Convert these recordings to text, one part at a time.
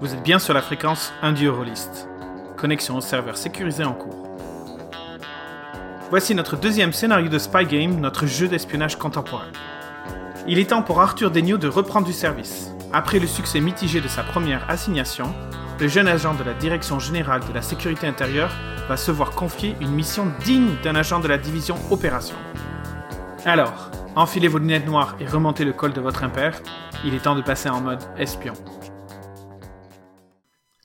Vous êtes bien sur la fréquence Indie Rollist. Connexion au serveur sécurisé en cours. Voici notre deuxième scénario de Spy Game, notre jeu d'espionnage contemporain. Il est temps pour Arthur Degnaud de reprendre du service. Après le succès mitigé de sa première assignation, le jeune agent de la Direction générale de la sécurité intérieure va se voir confier une mission digne d'un agent de la division Opération. Alors, enfilez vos lunettes noires et remontez le col de votre impair, il est temps de passer en mode espion.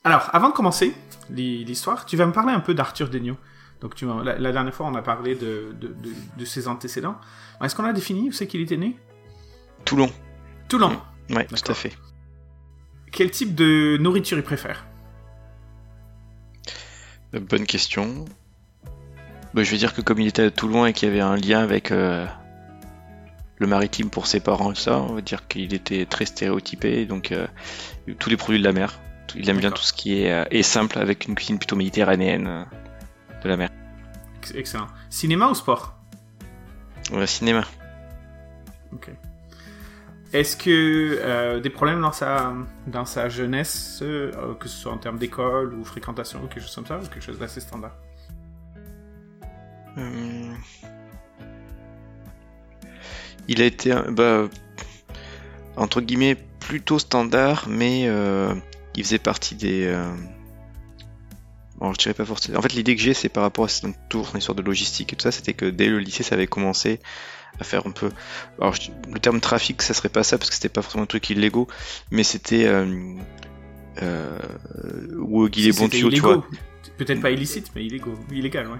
Alors, avant de commencer l'histoire, tu vas me parler un peu d'Arthur Degnaud. Donc, tu la, la, dernière fois, on a parlé de, de, de, de ses antécédents. Est-ce qu'on a défini où c'est qu'il était né? Toulon. Toulon Oui, tout à fait. Quel type de nourriture il préfère? Euh, Bonne question. Bah, je vais dire que comme il était à Toulon et qu'il y avait un lien avec euh, le maritime pour ses parents et ça, on va dire qu'il était très stéréotypé, donc euh, tous les produits de la mer. Il aime bien tout ce qui est, euh, est simple avec une cuisine plutôt méditerranéenne euh, de la mer. Ex- Excellent. Cinéma ou sport? Ouais, cinéma. Ok. Est-ce que euh, des problèmes dans sa, dans sa jeunesse, euh, que ce soit en termes d'école ou fréquentation ou quelque chose comme ça, ou quelque chose d'assez standard? Euh, Il a été, euh, bah, entre guillemets, plutôt standard, mais euh, il faisait partie des. euh, Bon, je dirais pas forcément. En fait, l'idée que j'ai, c'est par rapport à son tour, son histoire de logistique et tout ça, c'était que dès le lycée, ça avait commencé à faire un peu. Alors, je- le terme trafic, ça serait pas ça parce que c'était pas forcément un truc illégaux, mais c'était. Euh, euh, Si bon tuyau, tu vois. Peut-être pas illicite, mais illégaux. illégal, ouais.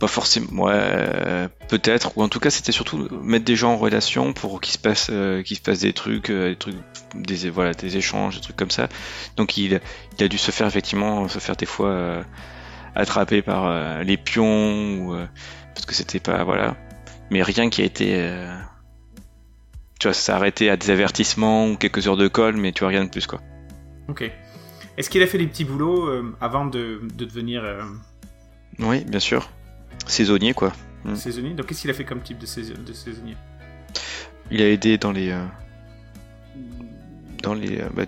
Pas forcément, ouais, euh, peut-être, ou en tout cas c'était surtout mettre des gens en relation pour qu'il se passe, euh, qu'il se passe des trucs, euh, des trucs, des voilà, des échanges, des trucs comme ça. Donc il, il a dû se faire effectivement, se faire des fois euh, attraper par les pions ou parce que c'était pas voilà, mais rien qui a été, tu vois, arrêté à des avertissements ou quelques heures de colle, mais tu vois rien de plus quoi. Ok. Est-ce qu'il a fait des petits boulots euh, avant de, de devenir euh, Oui, bien sûr, saisonnier quoi. Mm. saisonnier? Donc qu'est-ce qu'il a fait comme type de, saison- de saisonnier? Il a aidé dans les. euh, dans les. bah,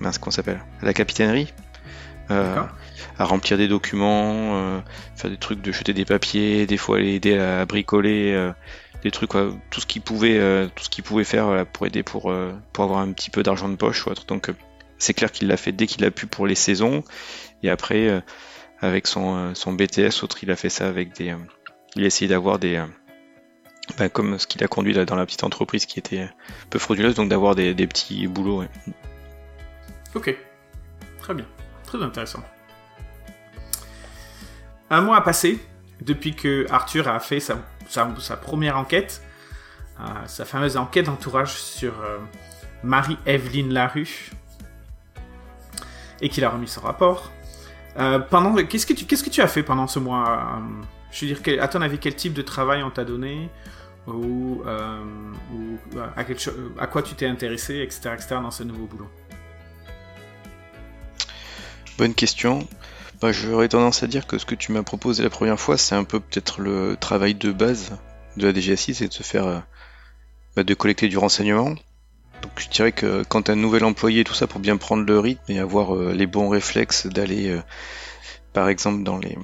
mince, ça s'appelle? La capitainerie. D'accord. à remplir des documents, faire des trucs de jeter des papiers, des fois aller aider à bricoler, des trucs, quoi, tout ce qu'il pouvait, euh, tout ce qu'il pouvait faire voilà, pour aider pour, euh, pour avoir un petit peu d'argent de poche ou autre. Donc euh, c'est clair qu'il l'a fait dès qu'il a pu pour les saisons. Et après, euh, avec son, euh, BTS, autre, il a fait ça avec des. euh, il a essayé d'avoir des. bah, comme ce qu'il a conduit dans la petite entreprise qui était peu frauduleuse, donc d'avoir des, petits boulots. Ok. Très bien. Très intéressant. Un mois a passé depuis que Arthur a fait sa, première enquête, sa fameuse enquête d'entourage sur Marie-Evelyne Larue, et qu'il a remis son rapport. Euh, pendant, qu'est-ce que tu, as fait pendant ce mois euh, Je veux dire, quel- à ton avis, quel type de travail on t'a donné ou, euh, à, quoi tu t'es intéressé, etc., etc., dans ce nouveau boulot? Bonne question. Bah, j'aurais tendance à dire que ce que tu m'as proposé la première fois, c'est un peu peut-être le travail de base de la DGSI, c'est de se faire, bah, de collecter du renseignement. Je dirais que quand un nouvel employé, tout ça pour bien prendre le rythme et avoir euh, les bons réflexes d'aller, euh, par exemple, dans les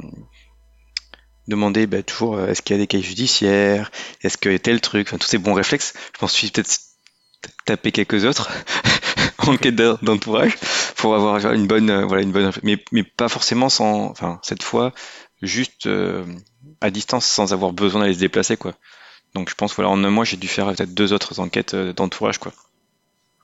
demander bah, toujours euh, est-ce qu'il y a des cas judiciaires, est-ce a tel truc, enfin tous ces bons réflexes. Je m'en suis peut-être tapé quelques autres en quête d'en- d'entourage pour avoir une bonne voilà une bonne mais pas forcément sans enfin cette fois juste à distance sans avoir besoin d'aller se déplacer quoi donc je pense voilà en un mois j'ai dû faire peut-être deux autres enquêtes d'entourage quoi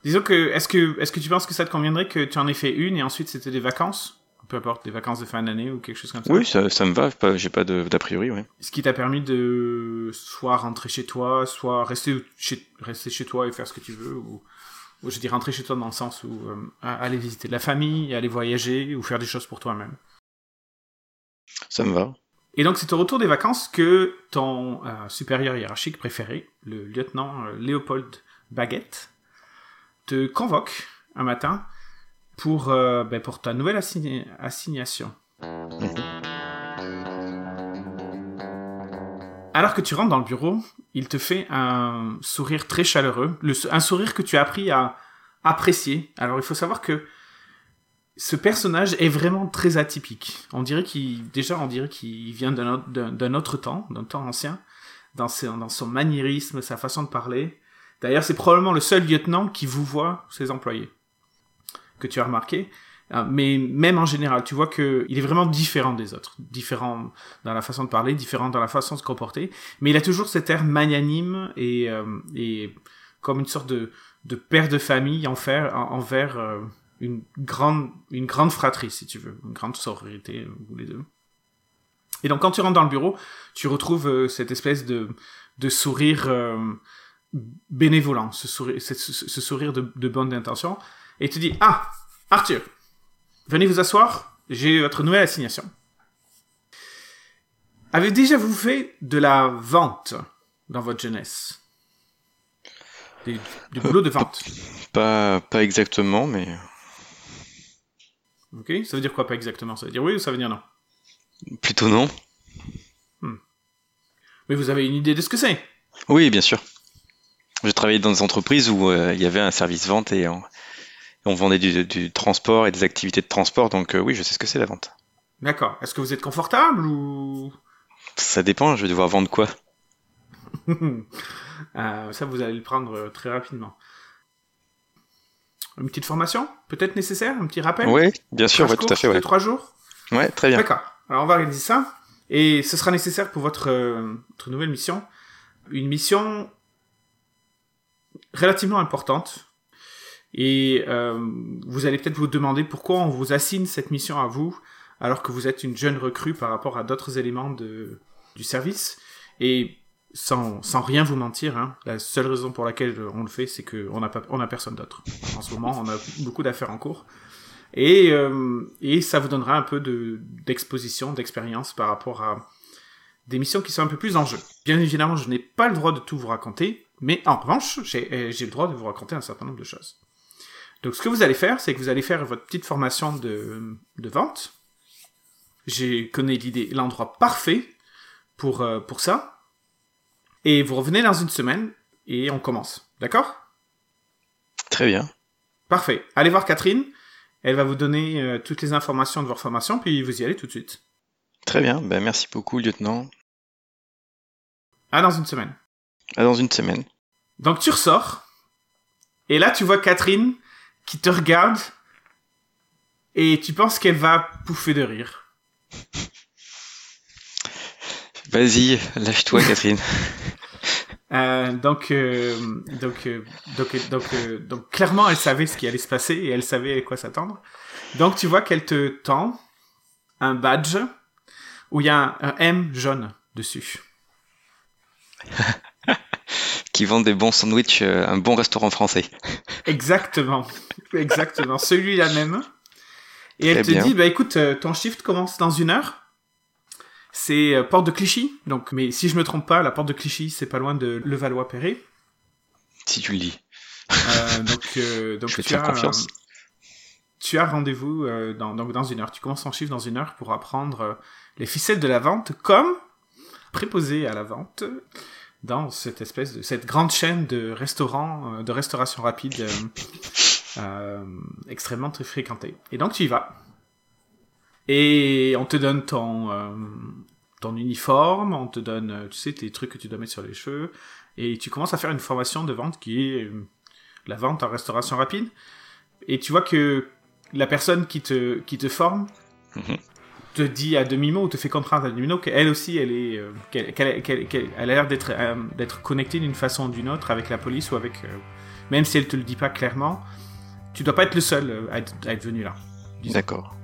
Disons que, est-ce que, est-ce que tu penses que ça te conviendrait que tu en aies fait une et ensuite c'était des vacances? Peu importe, des vacances de fin d'année ou quelque chose comme ça. oui ça, ça me va j'ai pas d'a priori ouais Ce qui t'a permis de soit rentrer chez toi, soit rester chez, rester chez toi et faire ce que tu veux, ou, ou je dis rentrer chez toi dans le sens où euh, aller visiter la famille, aller voyager ou faire des choses pour toi-même. ça me va Et donc c'est au retour des vacances que ton euh, supérieur hiérarchique préféré, le lieutenant euh, Léopold Baguette, te convoque un matin pour, euh, ben, pour ta nouvelle assign- assignation. Alors que tu rentres dans le bureau, il te fait un sourire très chaleureux, le, un sourire que tu as appris à apprécier. Alors il faut savoir que ce personnage est vraiment très atypique. On dirait qu'il, déjà, on dirait qu'il vient d'un autre, temps, d'un temps ancien, dans, ses- dans son maniérisme, sa façon de parler. D'ailleurs, c'est probablement le seul lieutenant qui vous voit ses employés, que tu as remarqué. Euh, Mais même en général, tu vois que il est vraiment différent des autres, différent dans la façon de parler, différent dans la façon de se comporter. Mais il a toujours cet air magnanime et, euh, et comme une sorte de, de père de famille envers, en- envers euh, une grande, une grande fratrie, si tu veux, une grande sororité, vous les deux. Et donc, quand tu rentres dans le bureau, tu retrouves euh, cette espèce de, de sourire euh, bénévolent, ce sourire, ce, ce- ce sourire de, de bonne intention, et tu dis Ah, Arthur, venez vous asseoir, j'ai votre nouvelle assignation. Avez déjà vous fait de la vente dans votre jeunesse? Du boulot de vente? Pas, pas exactement, mais Ok Ça veut dire quoi pas exactement? Ça veut dire oui ou ça veut dire non? Plutôt non. Mais vous avez une idée de ce que c'est? Oui, bien sûr. J'ai travaillé dans des entreprises où euh, il y avait un service vente et on, on vendait du, du transport et des activités de transport, donc euh, oui, je sais ce que c'est la vente. D'accord. Est-ce que vous êtes confortable ou? Ça dépend, je vais devoir vendre quoi? Euh, Ça, vous allez le prendre très rapidement. Une petite formation Peut-être nécessaire Un petit rappel? Oui, bien sûr, ouais, tout à fait, ouais. trois jours? Ouais, très bien. D'accord. Alors on va organiser ça. Et ce sera nécessaire pour votre, votre nouvelle mission. Une mission relativement importante. Et euh, vous allez peut-être vous demander pourquoi on vous assigne cette mission à vous alors que vous êtes une jeune recrue par rapport à d'autres éléments de, du service. Et sans, sans rien vous mentir, hein, la seule raison pour laquelle on le fait, c'est qu'on n'a personne d'autre. En ce moment, on a beaucoup d'affaires en cours. Et, euh, et ça vous donnera un peu de- d'exposition, d'expérience par rapport à des missions qui sont un peu plus en jeu. Bien évidemment, je n'ai pas le droit de tout vous raconter, mais en revanche, j'ai euh, j'ai le droit de vous raconter un certain nombre de choses. Donc ce que vous allez faire, c'est que vous allez faire votre petite formation de, de vente. J'ai connais l'idée, l'endroit parfait pour, euh, pour ça. Et vous revenez dans une semaine et on commence. D'accord? Très bien. Parfait. Allez voir Catherine. Elle va vous donner euh, toutes les informations de votre formation, puis vous y allez tout de suite. Très bien. Ben, merci beaucoup, lieutenant. À dans une semaine. À dans une semaine. Donc tu ressors, et là tu vois Catherine qui te regarde, et tu penses qu'elle va pouffer de rire. Vas-y, lâche-toi, Catherine. Euh, donc, euh, donc, euh, donc, euh, donc, euh, donc, clairement, elle savait ce qui allait se passer et elle savait à quoi s'attendre. Donc, tu vois qu'elle te tend un badge où il y a un, un M jaune dessus. Qui vend des bons sandwichs, euh, un bon restaurant français. Exactement, exactement, celui-là même. Et elle te bien. dit, bah écoute, euh, ton shift commence dans une heure. C'est euh, porte de Clichy, donc, mais si je me trompe pas, la porte de Clichy, c'est pas loin de Levallois-Perret. Si tu le dis. Euh, donc, euh, donc Je vais te tu faire as, confiance. tu as rendez-vous dans, donc dans une heure. Tu commences ton chiffre dans une heure pour apprendre les ficelles de la vente comme préposé à la vente dans cette espèce de cette grande chaîne de restaurants euh, de restauration rapide euh, euh, extrêmement très fréquentée. Et donc tu y vas. Et on te donne ton ton uniforme, on te donne tu sais tes trucs que tu dois mettre sur les cheveux et tu commences à faire une formation de vente qui est la vente en restauration rapide. Et tu vois que la personne qui te, qui te forme Mhm. Te dit à demi-mot ou te fait comprendre à demi-mot qu'elle aussi, elle est, euh, qu'elle, qu'elle- qu'elle- qu'elle- elle a l'air d'être, euh, d'être connectée d'une façon ou d'une autre avec la police ou avec, euh, même si elle te le dit pas clairement, tu dois pas être le seul à être, à être venu là. disons. D'accord.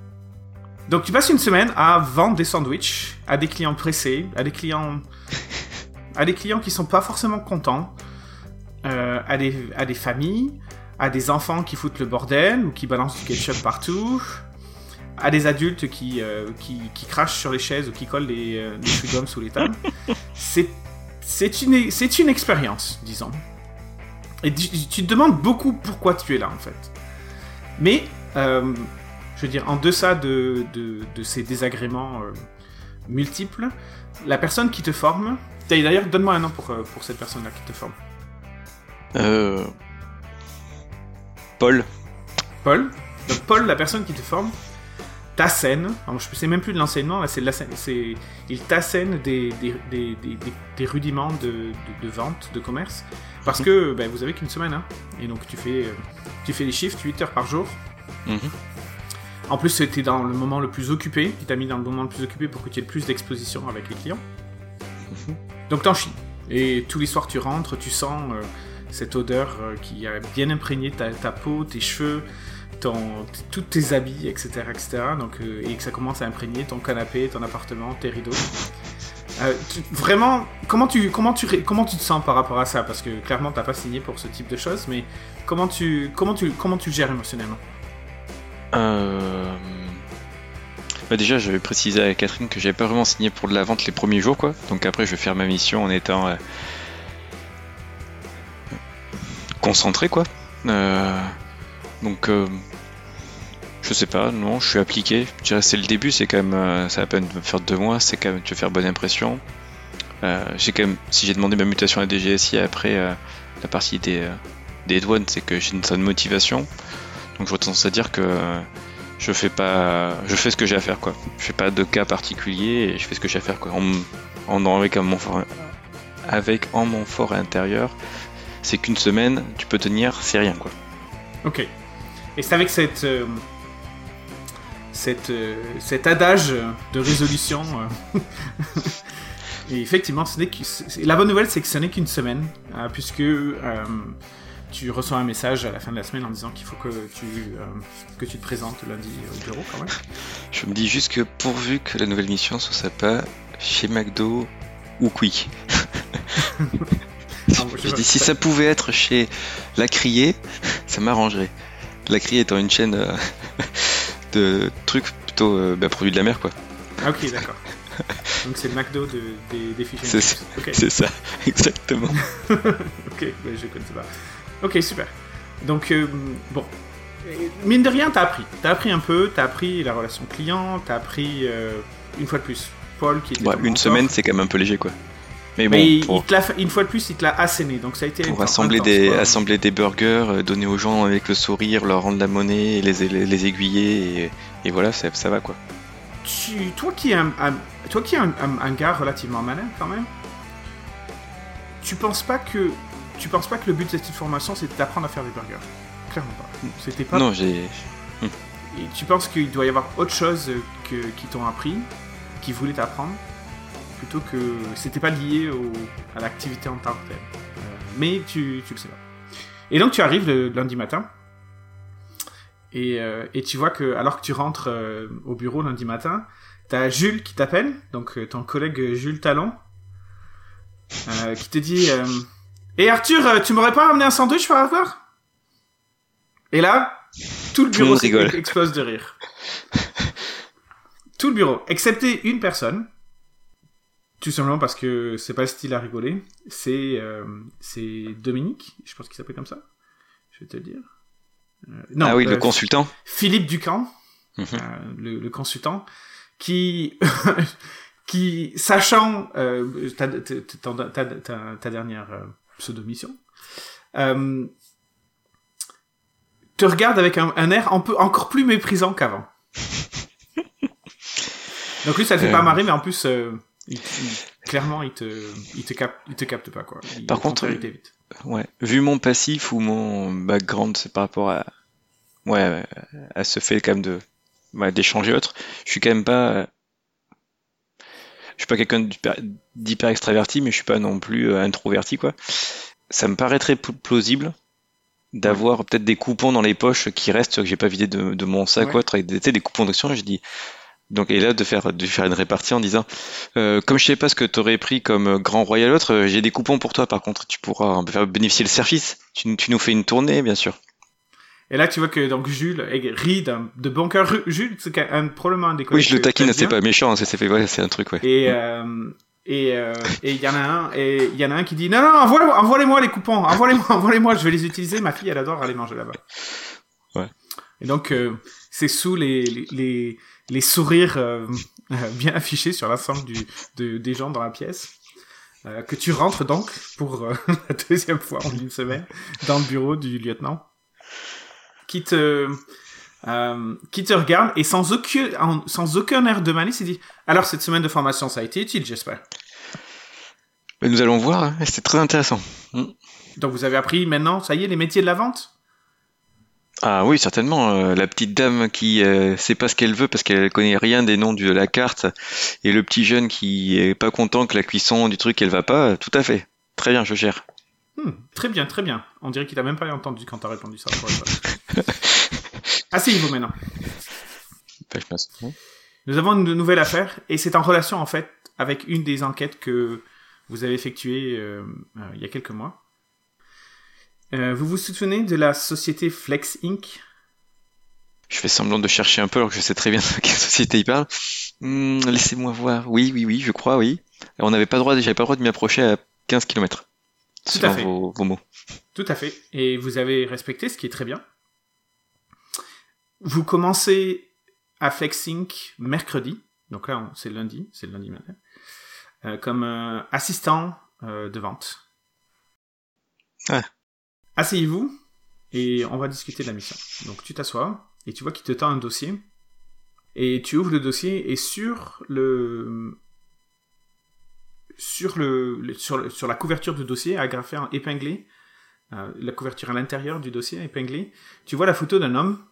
Donc tu passes une semaine à vendre des sandwichs à des clients pressés, à des clients, à des clients qui sont pas forcément contents, à des à des familles, à des enfants qui foutent le bordel ou qui balancent du ketchup partout, à des adultes qui euh, qui, qui crachent sur les chaises ou qui collent les euh, des chewing-gums sous les tables. C'est c'est une c'est une expérience, disons. Et tu, tu te demandes beaucoup pourquoi tu es là en fait. Mais euh, je veux dire, en deçà de, de, de ces désagréments euh, multiples, la personne qui te forme, d'ailleurs, donne-moi un nom pour, pour cette personne-là qui te forme. Euh... Paul. Paul. Donc, Paul, la personne qui te forme, t'assène, alors je sais même plus de l'enseignement, là c'est de la c'est il t'assène des, des, des, des, des- des rudiments de, de, de vente, de commerce, parce que ben, vous avez qu'une semaine, hein, et donc tu fais, euh, tu fais des shifts 8 heures par jour. Mhm. En plus, c'était dans le moment le plus occupé, il t'a mis dans le moment le plus occupé pour que tu aies le plus d'exposition avec les clients. Mhm. Donc t'en chies. Et tous les soirs tu rentres, tu sens euh, cette odeur euh, qui a bien imprégné ta, ta peau, tes cheveux, ton, tous tes habits, etc. etc. Donc, euh, et que ça commence à imprégner ton canapé, ton appartement, tes rideaux. Euh, vraiment, comment tu, comment, tu, comment tu te sens par rapport à ça? Parce que clairement, t'as pas signé pour ce type de choses, mais comment tu, comment tu, comment tu gères émotionnellement? Euh... Bah déjà, j'avais précisé à Catherine que j'avais pas vraiment signé pour de la vente les premiers jours, quoi. Donc après, je vais faire ma mission en étant euh, concentré, quoi. Donc, euh, je sais pas, non, je suis appliqué. Je dirais c'est le début, c'est quand même, euh, ça va pas me faire deux mois, c'est quand même, tu veux faire bonne impression. Euh, j'ai quand même, si j'ai demandé ma mutation à DGSI après la partie des, des douanes, c'est que j'ai une certaine motivation. Donc j'aurais tendance à dire que je fais pas, je fais ce que j'ai à faire quoi. Je fais pas de cas particulier et je fais ce que j'ai à faire quoi. En, en, avec mon fort, avec en mon fort intérieur, c'est qu'une semaine, tu peux tenir, c'est rien quoi. Ok. Et c'est avec cette, euh, cette, euh, cet adage de résolution. euh, et effectivement, ce n'est que, c'est- la bonne nouvelle, c'est que ce n'est qu'une semaine, puisque tu reçois un message à la fin de la semaine en disant qu'il faut que tu, euh, que tu te présentes lundi au bureau quand même. Je me dis juste que pourvu que la nouvelle mission soit pas chez McDo ou Quick. Je Je dis si ça pouvait être chez La Criée, ça m'arrangerait. La Criée étant une chaîne euh, de trucs plutôt euh, bah, produits de la mer quoi. Ah, ok, d'accord. Donc c'est le McDo de, des, des fish C'est ça, exactement. ok, mais je connaissais pas. Ok, super. Donc, euh, bon. Mine de rien, t'as appris. T'as appris un peu, t'as appris la relation client, t'as appris, une fois de plus, Paul qui était Ouais, une mentor. semaine c'est quand même un peu léger quoi. Mais bon, Mais il- pour, il te une fois de plus, il te l'a asséné, donc ça a été pour assembler, des, quoi. assembler des burgers, euh, donner aux gens avec le sourire, leur rendre la monnaie, les, les, les aiguiller, et, et voilà, ça, ça va quoi. Tu- toi qui es un, un- toi qui es un, un- un gars relativement malin quand même, tu penses pas que tu penses pas que le but de cette formation c'est d'apprendre à faire des burgers? Clairement pas. C'était pas. Non, j'ai. Et tu penses qu'il doit y avoir autre chose que qui t'ont appris, qui voulaient t'apprendre, plutôt que c'était pas lié au, à l'activité en tant que telle. Euh, mais tu, tu le sais pas. Et donc tu arrives le lundi matin. Et, euh, et tu vois que alors que tu rentres euh, au bureau lundi matin, t'as Jules qui t'appelle, donc euh, ton collègue Jules Talon, euh, qui te dit euh, Et Arthur, euh, tu m'aurais pas ramené un sandwich par hasard Et là, tout le bureau rigole. explose de rire. tout le bureau, excepté une personne. Tout simplement parce que c'est pas le style à rigoler. C'est euh, c'est Dominique, je pense qu'il s'appelle comme ça. Je vais te le dire. Euh, non, ah oui, le euh, consultant. Philippe Ducamp, Mhm. le, le consultant, qui, qui sachant euh, ta, ta, ta, ta- ta- ta dernière euh, pseudo-mission, euh, te regarde avec un, un air un peu encore plus méprisant qu'avant. Donc lui, ça le fait pas marrer, mais en plus, il- il- clairement, il te, il te capte, il te capte pas quoi. Il- Par contre. Ouais. Vu mon passif ou mon background, c'est par rapport à. Ouais, à ce fait quand même de. d'échanger autre, je suis quand même pas. Je suis pas quelqu'un d'hyper extraverti, mais je suis pas non plus euh, introverti, quoi. Ça me paraît très pl- plausible d'avoir peut-être des coupons dans les poches qui restent, que j'ai pas vidé de, de mon sac Ouais. avec des, des coupons d'action, je dis. Donc, et là, de faire, de faire une répartie en disant, euh, comme je sais pas ce que t'aurais pris comme euh, grand royal autre, euh, j'ai des coupons pour toi, par contre, tu pourras faire bénéficier le service. Tu, tu nous fais une tournée, bien sûr. Et là, tu vois que donc Jules rit d'un- de bon cœur. Jules, c'est un, probablement un des Oui, je le taquine, c'est pas méchant, hein, c'est ouais, un truc, ouais. Et euh, et euh, et il y en a un et il y en a un qui dit non non envoie- envoie-les-moi les coupons envoie-les-moi envoie-les-moi je vais les utiliser ma fille elle adore aller manger là-bas. Ouais. Et donc euh, c'est sous les les les, les sourires euh, euh, bien affichés sur l'ensemble de, des gens dans la pièce. euh, que tu rentres donc pour euh, la deuxième fois en une semaine dans le bureau du lieutenant qui te euh, qui te regarde et sans aucun, sans aucun air de malice, il dit Alors, cette semaine de formation, ça a été utile, j'espère. Nous allons voir, hein, c'était très intéressant. Donc, vous avez appris maintenant, ça y est, les métiers de la vente Ah oui, certainement. euh, la petite dame qui euh, sait pas ce qu'elle veut parce qu'elle connaît rien des noms de la carte et le petit jeune qui est pas content que la cuisson du truc elle va pas, tout à fait. Très bien, je gère. Hmm, Très bien, très bien. On dirait qu'il t'a même pas entendu quand t'as répondu ça. pour être honnête. Asseyez-vous maintenant. Bah, je passe. Nous avons une nouvelle affaire et c'est en relation en fait avec une des enquêtes que vous avez effectuées euh, euh, il y a quelques mois. Euh, vous vous souvenez de la société Flex Inc? Je fais semblant de chercher un peu alors que je sais très bien de quelle société il parle. Hmm, Laissez-moi voir. Oui, oui, oui, je crois, oui. On n'avait pas le droit, j'avais pas le droit de m'y approcher à 15 km. Tout à fait. vos, vos mots. Tout à fait. Et vous avez respecté, ce qui est très bien. Vous commencez à Flex Inc. mercredi. Donc là, c'est lundi, c'est le lundi matin. euh, comme euh, assistant euh, de vente. Ouais. Asseyez-vous et on va discuter de la mission. Donc tu t'assois et tu vois qu'il te tend un dossier. Et tu ouvres le dossier et sur le sur le, sur, la couverture du dossier agrafé en épinglé euh, la couverture à l'intérieur du dossier épinglé, tu vois la photo d'un homme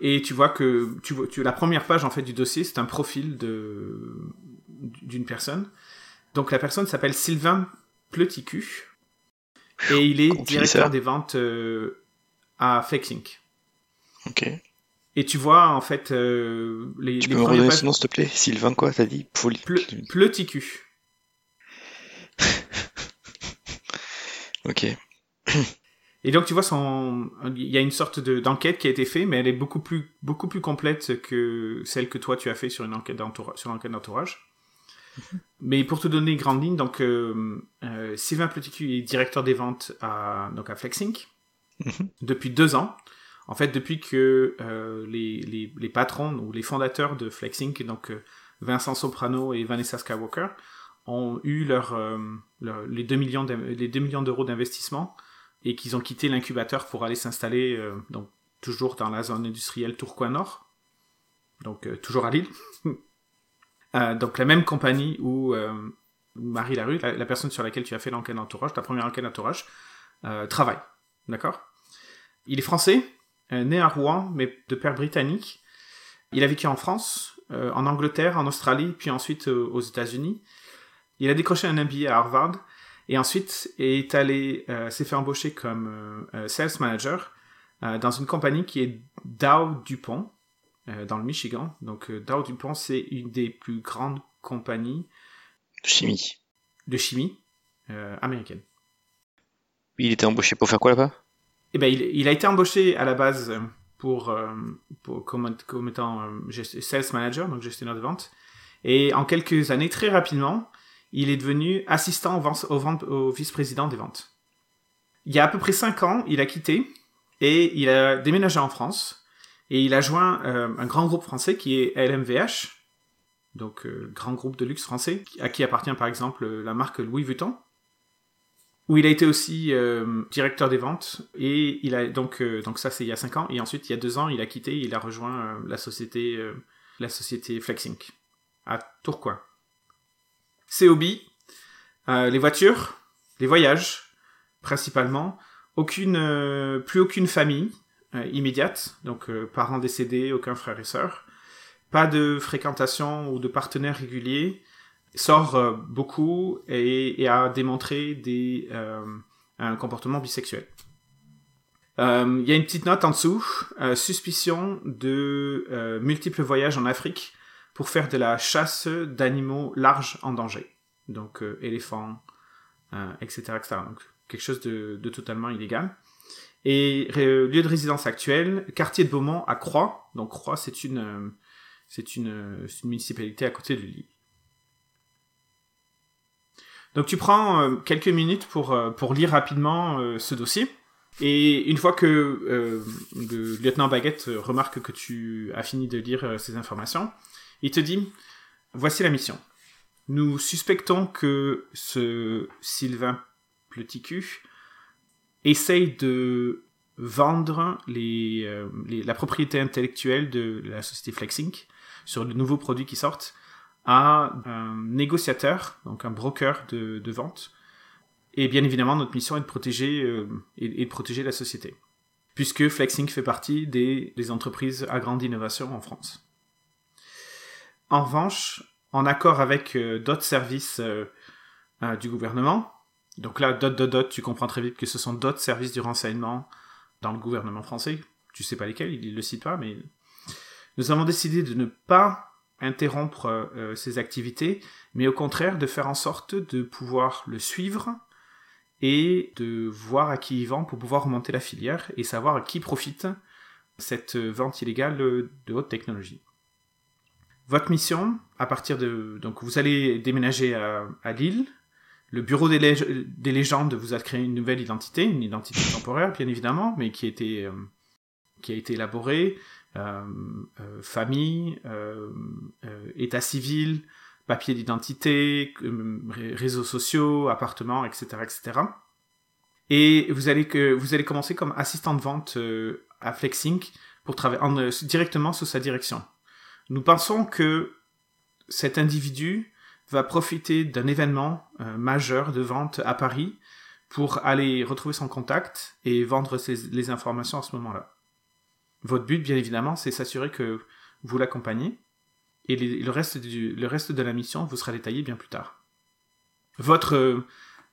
et tu vois que tu vois, tu, la première page en fait du dossier, c'est un profil d'une personne. Donc la personne s'appelle Sylvain Pleticu et il est directeur des ventes euh, à Flexink. Ok. Et tu vois en fait euh, les, Tu les peux me redonner pages son nom, s'il te plaît? Sylvain, quoi, t'as dit Poli- Ple- Pleticu. Ok. Et donc tu vois son, il y a une sorte de d'enquête qui a été faite, mais elle est beaucoup plus beaucoup plus complète que celle que toi tu as fait sur une enquête d'entourage, sur l'enquête d'entourage. Mais pour te donner une grande ligne, donc euh, euh, Sylvain Pleticu est directeur des ventes à donc à Flexink Mhm. depuis deux ans. En fait, depuis que euh, les, les, les patrons ou les fondateurs de Flexink, donc Vincent Soprano et Vanessa Skywalker, ont eu leur, leur- les 2 millions d'in- les 2 millions d'euros d'investissement et qu'ils ont quitté l'incubateur pour aller s'installer donc toujours dans la zone industrielle Tourcoing Nord, donc toujours à Lille. Euh, donc la même compagnie où euh, Marie Larue, la, la personne sur laquelle tu as fait l'enquête d'entourage, ta première enquête d'entourage, euh, travaille. D'accord? Il est français, euh, né à Rouen, mais de père britannique. Il a vécu en France, euh, en Angleterre, en Australie, puis ensuite aux États-Unis. Il a décroché un MBA à Harvard et ensuite est allé, s'est fait embaucher comme sales manager dans une compagnie qui est Dow DuPont dans le Michigan. Donc euh, Dow DuPont c'est une des plus grandes compagnies Chimie. de chimie euh, américaine. Il était embauché pour faire quoi là-bas? Eh ben, il, il a été embauché à la base euh, pour, euh, pour comme, comme étant euh, sales manager, donc gestionnaire de vente. Et en quelques années, très rapidement, il est devenu assistant au, au, vice-président des ventes. Il y a à peu près cinq ans, il a quitté et il a déménagé en France et il a joint euh, un grand groupe français qui est LMVH, donc euh, grand groupe de luxe français, à qui appartient par exemple la marque Louis Vuitton où il a été aussi euh, directeur des ventes. Et il a donc euh, donc ça c'est il y a 5 ans. Et ensuite il y a deux ans il a quitté il a rejoint euh, la société euh, la société Flexink à Tourcoing. Ses hobbies euh, les voitures, les voyages principalement, aucune euh, plus aucune famille. euh, immédiate donc euh, parents décédés, aucun frère et sœur, pas de fréquentation ou de partenaires réguliers sort euh, beaucoup et, a démontré des, euh, un comportement bisexuel. Euh, Il y a une petite note en dessous, euh, suspicion de euh, multiples voyages en Afrique pour faire de la chasse d'animaux larges en danger. Donc euh, éléphants, euh, etc., etc. Donc quelque chose de totalement illégal. Et euh, lieu de résidence actuel, quartier de Beaumont à Croix. Donc Croix, c'est une, euh, euh, c'est une municipalité à côté de Lille. Donc tu prends quelques minutes pour, pour lire rapidement ce dossier. Et une fois que le lieutenant Baguette remarque que tu as fini de lire ces informations, il te dit, voici la mission. Nous suspectons que ce Sylvain Pleticu essaye de vendre les, la propriété intellectuelle de la société FlexInc sur de nouveaux produits qui sortent à un négociateur, donc un broker de, vente. Et bien évidemment, notre mission est de protéger, et, de protéger la société, puisque FlexInc fait partie des, entreprises à grande innovation en France. En revanche, en accord avec euh, d'autres services euh, euh, du gouvernement, donc là, dot, dot, dot, tu comprends très vite que ce sont d'autres services du renseignement dans le gouvernement français. Tu sais pas lesquels, il ne le cite pas, mais nous avons décidé de ne pas interrompre ces activités, mais au contraire de faire en sorte de pouvoir le suivre et de voir à qui il vend pour pouvoir remonter la filière et savoir à qui profite cette vente illégale de haute technologie. Votre mission, à partir de... Donc vous allez déménager à, Lille. Le bureau des, des, légendes vous a créé une nouvelle identité, une identité temporaire bien évidemment, mais qui a été, euh, qui a été élaborée. Euh, euh, famille, état civil, papier d'identité, réseaux sociaux, appartements, etc., etc. Et vous allez que vous allez commencer comme assistant de vente à Flexinc pour travailler directement sous sa direction. Nous pensons que cet individu va profiter d'un événement euh, majeur de vente à Paris pour aller retrouver son contact et vendre les informations à ce moment-là. Votre but, bien évidemment, c'est s'assurer que vous l'accompagnez et le, reste de la mission vous sera détaillé bien plus tard. Votre,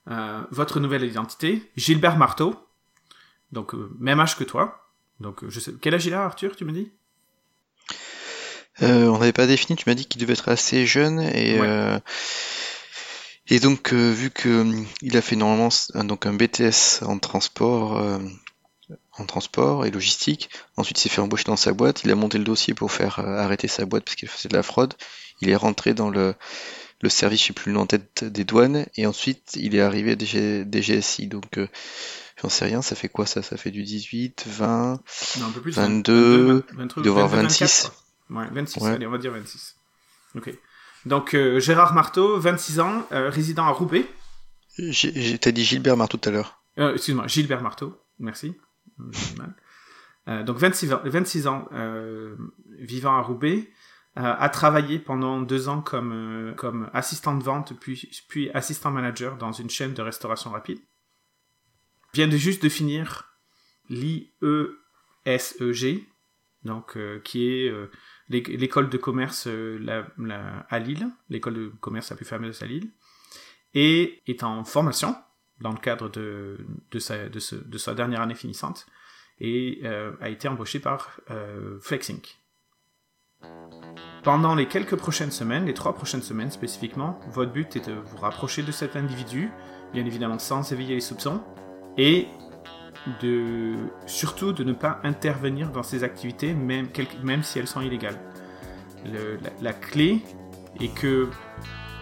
euh, nouvelle identité, Gilbert Marteau, donc euh, même âge que toi. Donc, je sais, quel âge il a, Arthur, tu me dis? Euh, on n'avait pas défini, tu m'as dit qu'il devait être assez jeune et euh, et donc euh, vu que il a fait normalement donc un BTS en transport en transport et logistique, ensuite il s'est fait embaucher dans sa boîte, il a monté le dossier pour faire arrêter sa boîte parce qu'il faisait de la fraude, il est rentré dans le le service, je sais plus en tête des douanes et ensuite il est arrivé à DGSI donc J'en sais rien, ça fait quoi ça? Ça fait du 18, 20, non, un peu plus, 22, 22 il 26. Ouais, 26, allez, on va dire 26. Ok. Donc, euh, Gérard Marteau, 26 ans, euh, résident à Roubaix. T'as dit Gilbert Marteau tout à l'heure. Euh, excuse-moi, Gilbert Marteau, merci. donc, 26 ans, 26 ans vivant à Roubaix, a travaillé pendant deux ans comme, comme assistant de vente, puis, puis assistant manager dans une chaîne de restauration rapide. Vient de juste de finir l'IESEG, donc, qui est l'école de commerce euh, à Lille, l'école de commerce la plus fameuse à Lille, et est en formation dans le cadre de, sa, de, sa dernière année finissante, et euh, a été embauché par euh, FlexInc. Pendant les quelques prochaines semaines, les trois prochaines semaines spécifiquement, votre but est de vous rapprocher de cet individu, bien évidemment sans éveiller les soupçons, et de surtout de ne pas intervenir dans ces activités, même, même si elles sont illégales. la, clé est que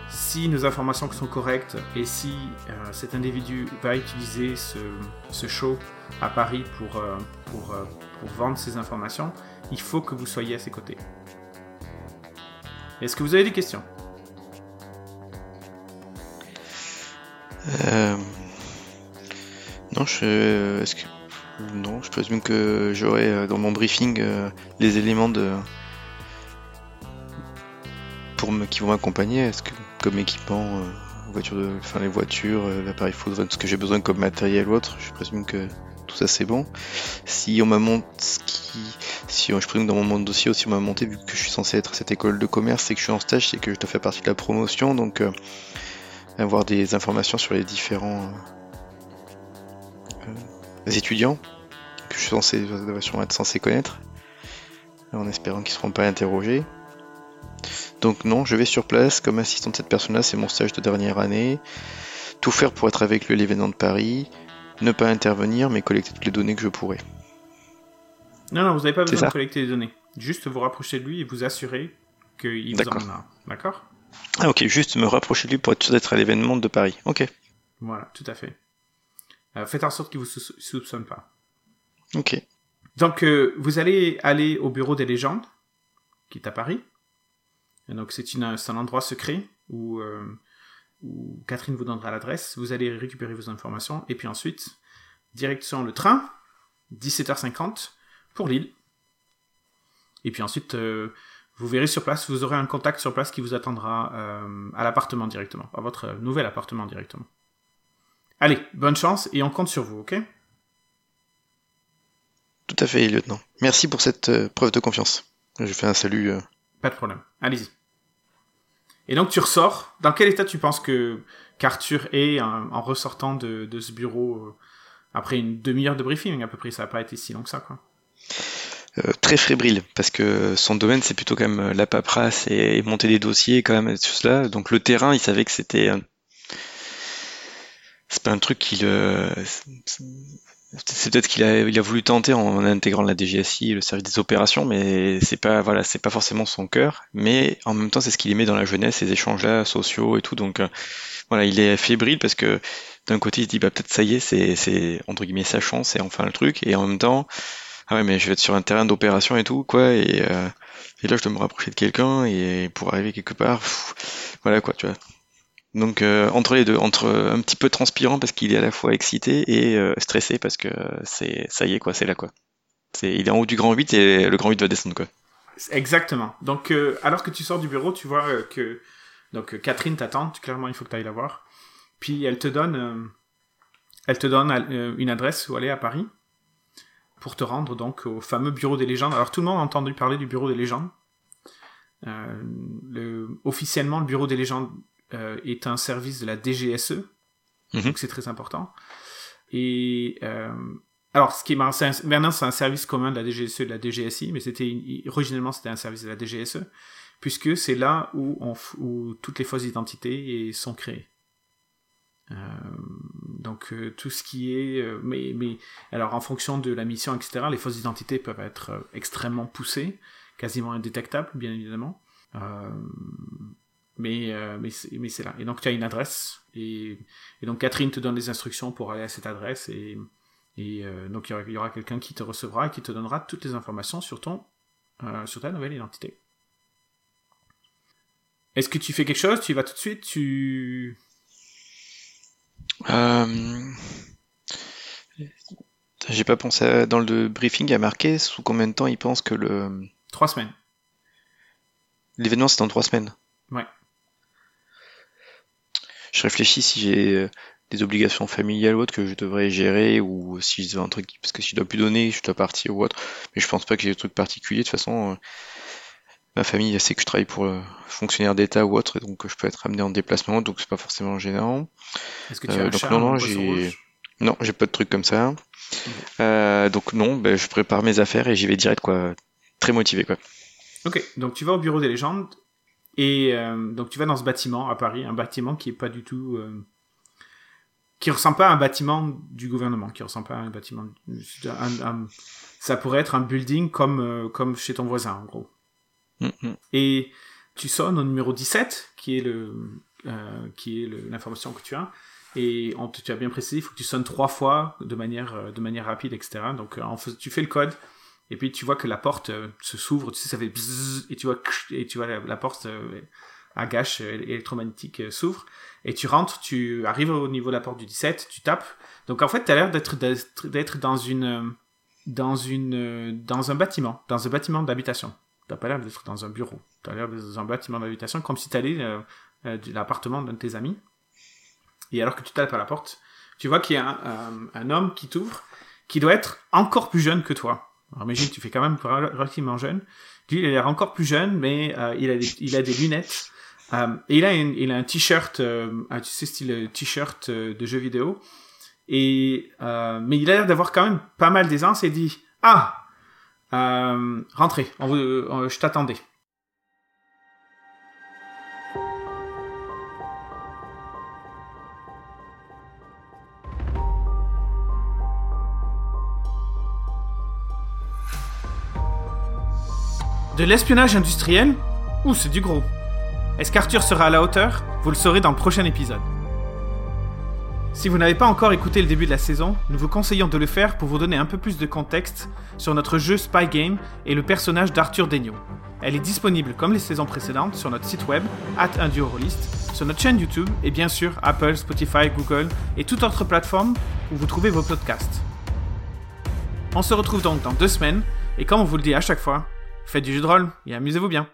si nos informations sont correctes et si euh, cet individu va utiliser ce, show à Paris pour, euh, euh, pour, vendre ces informations, il faut que vous soyez à ses côtés. Est-ce que vous avez des questions? Je. Est-ce que. Non, je présume que j'aurai euh, dans mon briefing euh, les éléments de. Pour qui vont m'accompagner. Est-ce que, comme équipement, euh, voiture de... enfin, les voitures, l'appareil photo, ce que j'ai besoin comme matériel ou autre, je présume que tout ça c'est bon. Si on m'a monté, si je présume dans mon dossier aussi on m'a monté, vu que je suis censé être à cette école de commerce et que je suis en stage, c'est que je dois faire partie de la promotion, donc avoir des informations sur les différents étudiants que je suis censé, être censé connaître, en espérant qu'ils ne seront pas interrogés. Donc non, je vais sur place comme assistant de cette personne-là, c'est mon stage de dernière année. Tout faire pour être avec lui l'événement de Paris, ne pas intervenir, mais collecter toutes les données que je pourrais. Non, non, vous n'avez pas besoin de collecter les données. Juste vous rapprocher de lui et vous assurer qu'il vous en a. D'accord? Ah ok, juste me rapprocher de lui pour être sûr d'être à l'événement de Paris. Ok. Voilà, tout à fait. Euh, faites en sorte qu'il vous soupçonne pas. Ok. Donc, euh, vous allez aller au bureau des légendes, qui est à Paris. Et donc, c'est un endroit secret où, euh, où Catherine vous donnera l'adresse. Vous allez récupérer vos informations. Et puis ensuite, direction le train, 17h50 pour Lille. Et puis ensuite, euh, vous verrez sur place, vous aurez un contact sur place qui vous attendra euh, à l'appartement directement, à votre nouvel appartement directement. Allez, bonne chance et on compte sur vous, ok? Tout à fait, lieutenant. Merci pour cette euh, preuve de confiance. Je fais un salut. euh, Pas de problème. Allez-y. Et donc tu ressors. Dans quel état tu penses que qu'Arthur est en, en ressortant de, de ce bureau euh, après une demi-heure de briefing à peu près? Ça n'a pas été si long que ça, quoi. euh, très fébrile parce que son domaine c'est plutôt quand même la paperasse et, et monter des dossiers quand même tout cela. Donc le terrain, il savait que c'était c'est pas un truc qu'il euh, c'est- peut-être qu'il a voulu tenter en intégrant la DGSI, le service des opérations, mais c'est pas voilà, c'est pas forcément son cœur. Mais en même temps, c'est ce qu'il aimait dans la jeunesse, ces échanges là sociaux et tout. Donc euh, voilà, il est fébrile parce que d'un côté, il se dit bah peut-être ça y est, c'est c'est entre guillemets sa chance, c'est enfin le truc, et en même temps ah ouais, mais je vais être sur un terrain d'opération et tout, quoi, et, euh, là, je dois me rapprocher de quelqu'un, et pour arriver quelque part, voilà, quoi, tu vois. Donc, euh, entre les deux, entre un petit peu transpirant parce qu'il est à la fois excité et euh, stressé parce que c'est, ça y est, quoi, c'est là, quoi. Il est en haut du grand 8 et le grand 8 va descendre, quoi. Exactement. Donc, euh, alors que tu sors du bureau, tu vois que Catherine t'attend. Clairement, il faut que tu ailles la voir. Puis elle te donne, elle te donne une adresse où aller à Paris pour te rendre donc au fameux bureau des légendes. Alors tout le monde a entendu parler du bureau des légendes. Le, officiellement, le bureau des légendes est un service de la DGSE, Mhm. donc c'est très important. Et euh, alors, ce qui est marrant, c'est un- maintenant c'est un service commun de la DGSE et de la DGSI, mais c'était originellement c'était un service de la DGSE, puisque c'est là où, on, f- où toutes les fausses identités sont créées. Euh, donc euh, tout ce qui est, euh, mais, mais alors en fonction de la mission, etc., les fausses identités peuvent être euh, extrêmement poussées, quasiment indétectables, bien évidemment. Mais euh, mais c'est mais c'est là. Et donc tu as une adresse et, et donc Catherine te donne les instructions pour aller à cette adresse et et euh, donc il y aura, il y aura quelqu'un qui te recevra et qui te donnera toutes les informations sur ton euh, sur ta nouvelle identité. Est-ce que tu fais quelque chose? Tu y vas tout de suite? Tu J'ai pas pensé à- dans le briefing à marquer sous combien de temps il pense que le trois semaines. l'événement c'est dans trois semaines. Ouais. Je réfléchis si j'ai euh, des obligations familiales ou autres que je devrais gérer ou si j'ai un truc parce que si je dois plus donner, je dois partir ou autre. Mais je pense pas que j'ai des trucs particuliers. De toute façon, euh, ma famille sait que je travaille pour euh, fonctionnaire d'État ou autre, et donc je peux être amené en déplacement, donc c'est pas forcément gênant. Est-ce que tu as donc non, j'ai- rouge? Non, j'ai pas de trucs comme ça. Euh, donc non, ben, je prépare mes affaires et j'y vais direct quoi. Très motivé quoi. Ok, donc tu vas au bureau des légendes et euh, donc tu vas dans ce bâtiment à Paris, un bâtiment qui est pas du tout, euh, qui ressemble pas à un bâtiment du gouvernement, qui ressemble pas à un bâtiment, un- un- ça pourrait être un building comme euh, comme chez ton voisin en gros. Mm, mm. Et tu sonnes au numéro 17, qui est le, qui est l'information que tu as. Et on tu as bien précisé, il faut que tu sonnes trois fois de manière, de manière rapide, etc. Donc en tu fais le code, et puis tu vois que la porte euh, se s'ouvre, tu sais, ça fait bzzz, et tu vois, et tu vois la, porte euh, à gâche euh, électromagnétique s'ouvre, et tu rentres, tu arrives au niveau de la porte du 17, tu tapes. Donc en fait, tu as l'air d'être, d'être dans une, dans une, dans un bâtiment, dans un bâtiment d'habitation. T'as pas l'air d'être dans un bureau. T'as l'air d'être dans un bâtiment d'habitation, comme si t'allais euh, de l'appartement d'un de tes amis. Et alors que tu tapes à la porte, tu vois qu'il y a un- un homme qui t'ouvre, qui doit être encore plus jeune que toi. Alors imagine, tu fais quand même relativement jeune. Lui, il a l'air encore plus jeune, mais euh, il, a des, il a des lunettes. Euh, et il a, une- il a un t-shirt, euh, tu sais, style t-shirt euh, de jeu vidéo. Et, euh, mais il a l'air d'avoir quand même pas mal d'aisance et dit Ah euh, Rentrez, on euh, je t'attendais. De l'espionnage industriel Ouh, c'est du gros? Est-ce qu'Arthur sera à la hauteur? Vous le saurez dans le prochain épisode. Si vous n'avez pas encore écouté le début de la saison, nous vous conseillons de le faire pour vous donner un peu plus de contexte sur notre jeu Spy Game et le personnage d'Arthur Degnaud. Elle est disponible comme les saisons précédentes sur notre site web, at sur notre chaîne YouTube et bien sûr Apple, Spotify, Google et toute autre plateforme où vous trouvez vos podcasts. On se retrouve donc dans deux semaines, et comme on vous le dit à chaque fois, faites du jeu de rôle et amusez-vous bien.